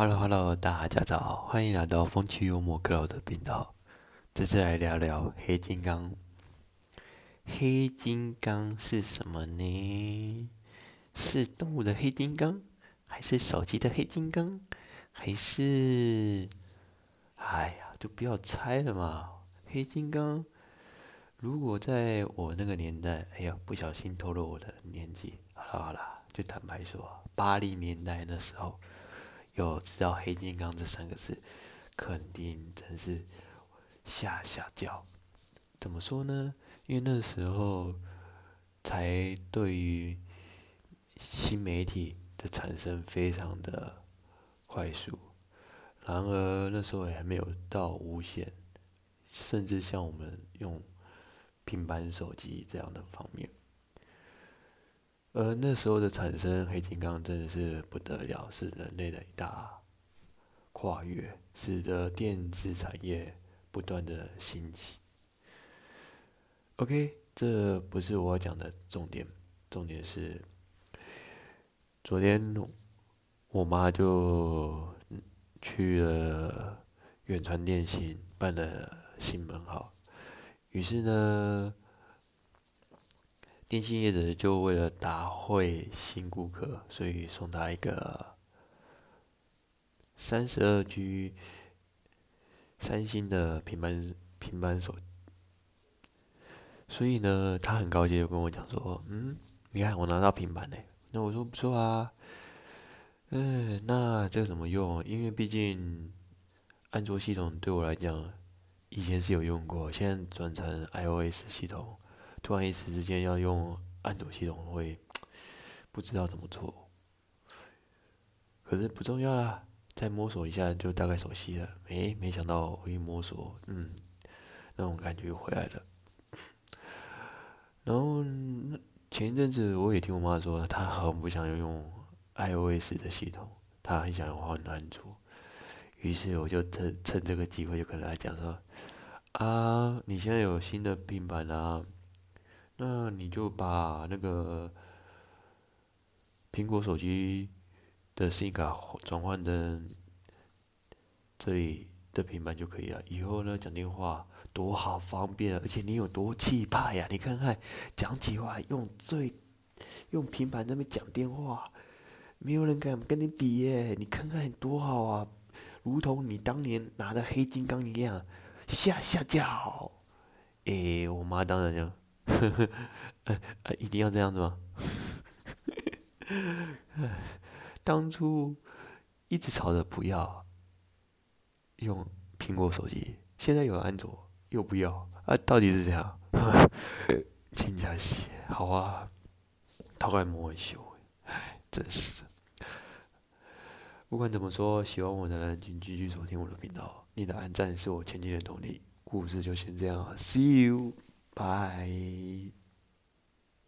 Hello Hello，大家早，欢迎来到风趣幽默克劳的频道。这次来聊聊黑金刚。黑金刚是什么呢？是动物的黑金刚，还是手机的黑金刚，还是……哎呀，就不要猜了嘛！黑金刚，如果在我那个年代，哎呀，不小心透露我的年纪。好了好了，就坦白说，八零年代那时候。有知道“黑金刚”这三个字，肯定真是吓吓叫。怎么说呢？因为那时候才对于新媒体的产生非常的快速，然而那时候也还没有到无线，甚至像我们用平板手机这样的方面。而那时候的产生，黑金刚真的是不得了，是人类的一大跨越，使得电子产业不断的兴起。OK，这不是我讲的重点，重点是昨天我妈就去了远传电信办了新门号，于是呢。电信业者就为了答会新顾客，所以送他一个三十二 G 三星的平板平板手，所以呢，他很高兴就跟我讲说：“嗯，你看我拿到平板嘞。”那我说不错啊，嗯，那这怎么用？因为毕竟安卓系统对我来讲以前是有用过，现在转成 iOS 系统。突然一时之间要用安卓系统，会不知道怎么做。可是不重要啦，再摸索一下就大概熟悉了。诶，没想到我一摸索，嗯，那种感觉又回来了。然后前一阵子我也听我妈说，她很不想要用 iOS 的系统，她很想要换安卓。于是我就趁趁这个机会就跟她讲说：啊，你现在有新的平板啊？那你就把那个苹果手机的 SIM 卡转换成这里的平板就可以了。以后呢，讲电话多好方便啊！而且你有多气派呀？你看看，讲起话用最用平板那边讲电话，没有人敢跟你比耶！你看看多好啊，如同你当年拿的黑金刚一样，吓吓叫！诶，我妈当然就。呵 呵，呃呃，一定要这样子吗？当初一直吵着不要用苹果手机，现在有了安卓又不要啊，到底是这样？真假是好啊，偷来摸一秀，唉，真是的。不管怎么说，喜欢我的人请继续收听我的频道，你的按赞是我前进的动力。故事就先这样，See you。Bye.